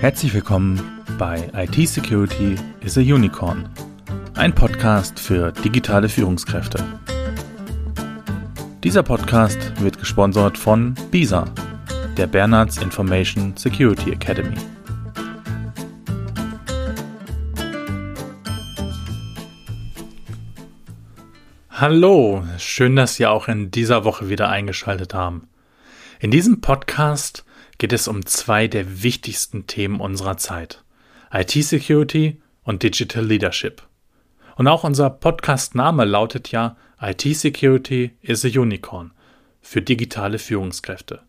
Herzlich willkommen bei IT Security is a Unicorn, ein Podcast für digitale Führungskräfte. Dieser Podcast wird gesponsert von BISA, der Bernards Information Security Academy. Hallo, schön, dass Sie auch in dieser Woche wieder eingeschaltet haben. In diesem Podcast geht es um zwei der wichtigsten Themen unserer Zeit. IT-Security und Digital Leadership. Und auch unser Podcast-Name lautet ja IT-Security is a Unicorn für digitale Führungskräfte.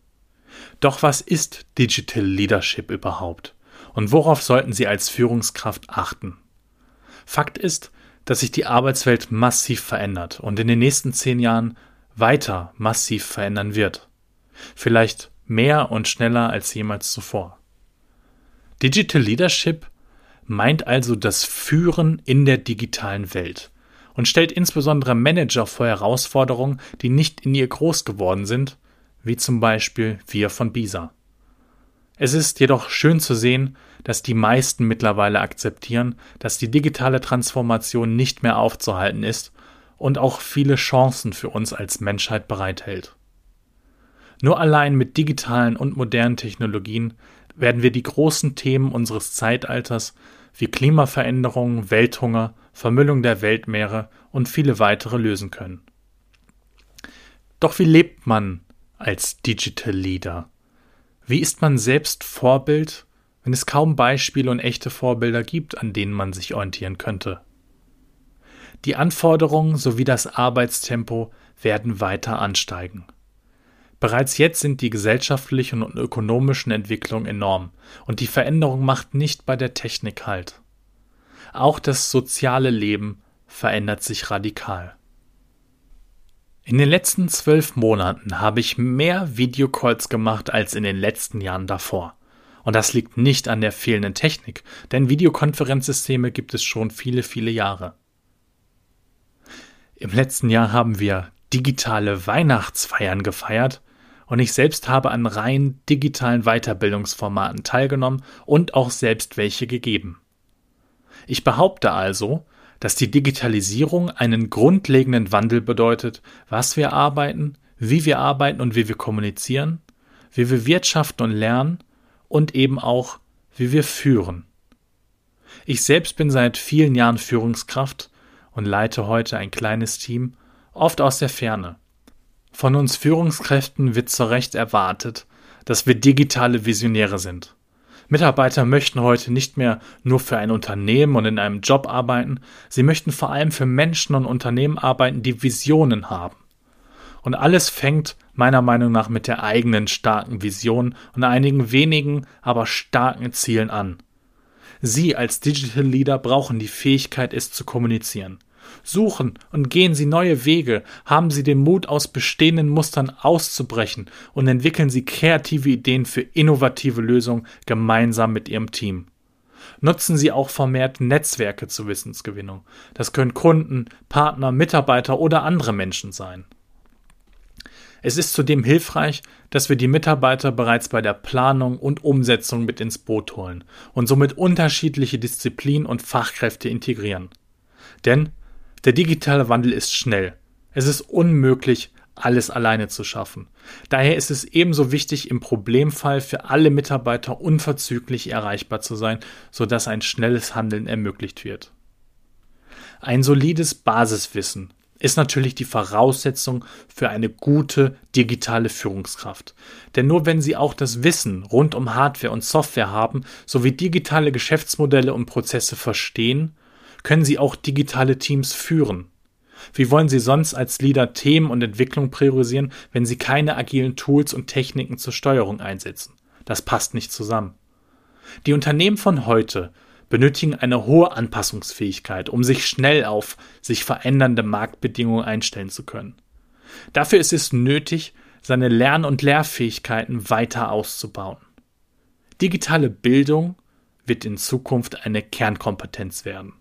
Doch was ist Digital Leadership überhaupt? Und worauf sollten Sie als Führungskraft achten? Fakt ist, dass sich die Arbeitswelt massiv verändert und in den nächsten zehn Jahren weiter massiv verändern wird. Vielleicht mehr und schneller als jemals zuvor. Digital Leadership meint also das Führen in der digitalen Welt und stellt insbesondere Manager vor Herausforderungen, die nicht in ihr groß geworden sind, wie zum Beispiel wir von BISA. Es ist jedoch schön zu sehen, dass die meisten mittlerweile akzeptieren, dass die digitale Transformation nicht mehr aufzuhalten ist und auch viele Chancen für uns als Menschheit bereithält. Nur allein mit digitalen und modernen Technologien werden wir die großen Themen unseres Zeitalters wie Klimaveränderung, Welthunger, Vermüllung der Weltmeere und viele weitere lösen können. Doch wie lebt man als Digital Leader? Wie ist man selbst Vorbild, wenn es kaum Beispiele und echte Vorbilder gibt, an denen man sich orientieren könnte? Die Anforderungen sowie das Arbeitstempo werden weiter ansteigen. Bereits jetzt sind die gesellschaftlichen und ökonomischen Entwicklungen enorm und die Veränderung macht nicht bei der Technik Halt. Auch das soziale Leben verändert sich radikal. In den letzten zwölf Monaten habe ich mehr Videocalls gemacht als in den letzten Jahren davor. Und das liegt nicht an der fehlenden Technik, denn Videokonferenzsysteme gibt es schon viele, viele Jahre. Im letzten Jahr haben wir digitale Weihnachtsfeiern gefeiert und ich selbst habe an rein digitalen Weiterbildungsformaten teilgenommen und auch selbst welche gegeben. Ich behaupte also, dass die Digitalisierung einen grundlegenden Wandel bedeutet, was wir arbeiten, wie wir arbeiten und wie wir kommunizieren, wie wir wirtschaften und lernen und eben auch, wie wir führen. Ich selbst bin seit vielen Jahren Führungskraft und leite heute ein kleines Team, oft aus der Ferne. Von uns Führungskräften wird zu Recht erwartet, dass wir digitale Visionäre sind. Mitarbeiter möchten heute nicht mehr nur für ein Unternehmen und in einem Job arbeiten, sie möchten vor allem für Menschen und Unternehmen arbeiten, die Visionen haben. Und alles fängt meiner Meinung nach mit der eigenen starken Vision und einigen wenigen, aber starken Zielen an. Sie als Digital Leader brauchen die Fähigkeit, es zu kommunizieren. Suchen und gehen Sie neue Wege, haben Sie den Mut, aus bestehenden Mustern auszubrechen und entwickeln Sie kreative Ideen für innovative Lösungen gemeinsam mit Ihrem Team. Nutzen Sie auch vermehrt Netzwerke zur Wissensgewinnung. Das können Kunden, Partner, Mitarbeiter oder andere Menschen sein. Es ist zudem hilfreich, dass wir die Mitarbeiter bereits bei der Planung und Umsetzung mit ins Boot holen und somit unterschiedliche Disziplinen und Fachkräfte integrieren. Denn der digitale Wandel ist schnell. Es ist unmöglich, alles alleine zu schaffen. Daher ist es ebenso wichtig, im Problemfall für alle Mitarbeiter unverzüglich erreichbar zu sein, sodass ein schnelles Handeln ermöglicht wird. Ein solides Basiswissen ist natürlich die Voraussetzung für eine gute digitale Führungskraft. Denn nur wenn Sie auch das Wissen rund um Hardware und Software haben, sowie digitale Geschäftsmodelle und Prozesse verstehen, können Sie auch digitale Teams führen. Wie wollen Sie sonst als Leader Themen und Entwicklung priorisieren, wenn Sie keine agilen Tools und Techniken zur Steuerung einsetzen? Das passt nicht zusammen. Die Unternehmen von heute benötigen eine hohe Anpassungsfähigkeit, um sich schnell auf sich verändernde Marktbedingungen einstellen zu können. Dafür ist es nötig, seine Lern- und Lehrfähigkeiten weiter auszubauen. Digitale Bildung wird in Zukunft eine Kernkompetenz werden.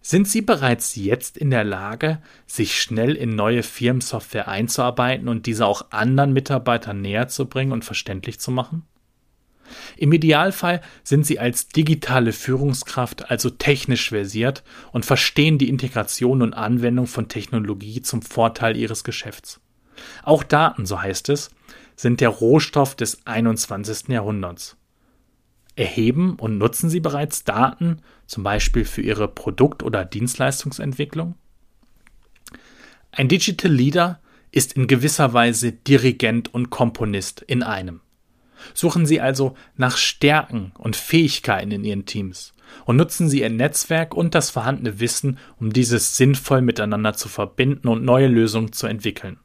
Sind Sie bereits jetzt in der Lage, sich schnell in neue Firmensoftware einzuarbeiten und diese auch anderen Mitarbeitern näher zu bringen und verständlich zu machen? Im Idealfall sind sie als digitale Führungskraft also technisch versiert und verstehen die Integration und Anwendung von Technologie zum Vorteil ihres Geschäfts. Auch Daten, so heißt es, sind der Rohstoff des 21. Jahrhunderts. Erheben und nutzen Sie bereits Daten, zum Beispiel für Ihre Produkt- oder Dienstleistungsentwicklung? Ein Digital Leader ist in gewisser Weise Dirigent und Komponist in einem. Suchen Sie also nach Stärken und Fähigkeiten in Ihren Teams und nutzen Sie Ihr Netzwerk und das vorhandene Wissen, um dieses sinnvoll miteinander zu verbinden und neue Lösungen zu entwickeln.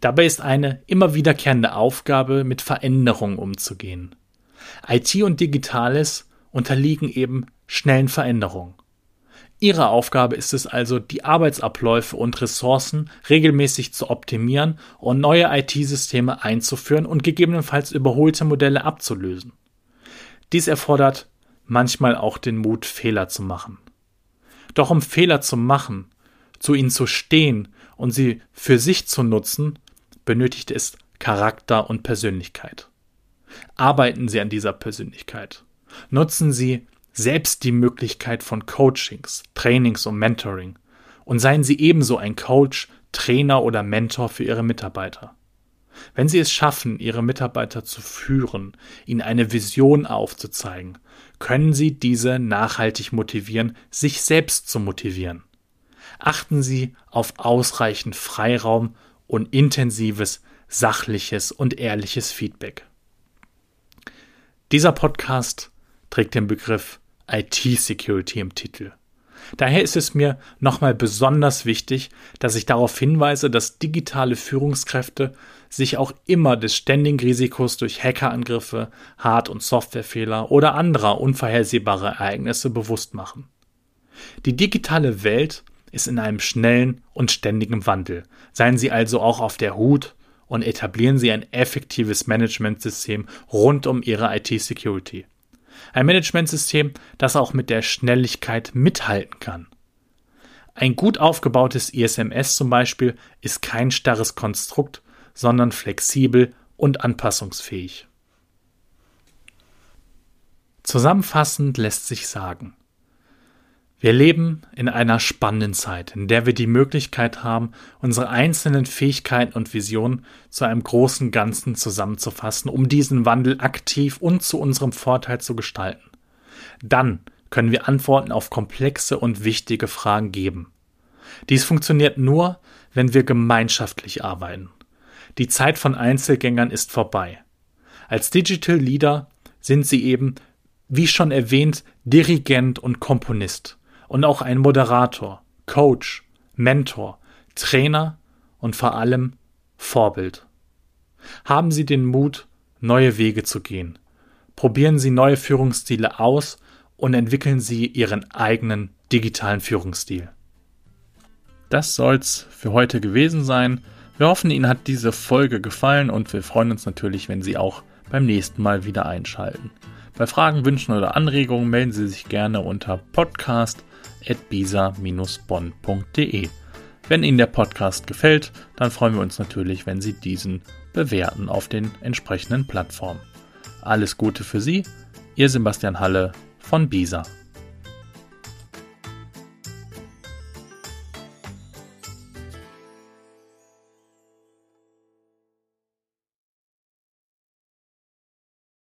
Dabei ist eine immer wiederkehrende Aufgabe, mit Veränderungen umzugehen. IT und Digitales unterliegen eben schnellen Veränderungen. Ihre Aufgabe ist es also, die Arbeitsabläufe und Ressourcen regelmäßig zu optimieren und neue IT-Systeme einzuführen und gegebenenfalls überholte Modelle abzulösen. Dies erfordert manchmal auch den Mut, Fehler zu machen. Doch um Fehler zu machen, zu ihnen zu stehen und sie für sich zu nutzen, benötigt es Charakter und Persönlichkeit. Arbeiten Sie an dieser Persönlichkeit. Nutzen Sie selbst die Möglichkeit von Coachings, Trainings und Mentoring und seien Sie ebenso ein Coach, Trainer oder Mentor für Ihre Mitarbeiter. Wenn Sie es schaffen, Ihre Mitarbeiter zu führen, ihnen eine Vision aufzuzeigen, können Sie diese nachhaltig motivieren, sich selbst zu motivieren. Achten Sie auf ausreichend Freiraum und intensives, sachliches und ehrliches Feedback. Dieser Podcast trägt den Begriff IT-Security im Titel. Daher ist es mir nochmal besonders wichtig, dass ich darauf hinweise, dass digitale Führungskräfte sich auch immer des ständigen Risikos durch Hackerangriffe, Hard- und Softwarefehler oder anderer unvorhersehbarer Ereignisse bewusst machen. Die digitale Welt ist in einem schnellen und ständigen Wandel. Seien Sie also auch auf der Hut und etablieren Sie ein effektives Managementsystem rund um Ihre IT-Security. Ein Managementsystem, das auch mit der Schnelligkeit mithalten kann. Ein gut aufgebautes ISMS zum Beispiel ist kein starres Konstrukt, sondern flexibel und anpassungsfähig. Zusammenfassend lässt sich sagen, wir leben in einer spannenden Zeit, in der wir die Möglichkeit haben, unsere einzelnen Fähigkeiten und Visionen zu einem großen Ganzen zusammenzufassen, um diesen Wandel aktiv und zu unserem Vorteil zu gestalten. Dann können wir Antworten auf komplexe und wichtige Fragen geben. Dies funktioniert nur, wenn wir gemeinschaftlich arbeiten. Die Zeit von Einzelgängern ist vorbei. Als Digital Leader sind sie eben, wie schon erwähnt, Dirigent und Komponist und auch ein Moderator, Coach, Mentor, Trainer und vor allem Vorbild. Haben Sie den Mut, neue Wege zu gehen. Probieren Sie neue Führungsstile aus und entwickeln Sie Ihren eigenen digitalen Führungsstil. Das soll's für heute gewesen sein. Wir hoffen, Ihnen hat diese Folge gefallen und wir freuen uns natürlich, wenn Sie auch beim nächsten Mal wieder einschalten. Bei Fragen, Wünschen oder Anregungen melden Sie sich gerne unter podcast bisa-bonn.de. Wenn Ihnen der Podcast gefällt, dann freuen wir uns natürlich, wenn Sie diesen bewerten auf den entsprechenden Plattformen. Alles Gute für Sie, Ihr Sebastian Halle von Bisa.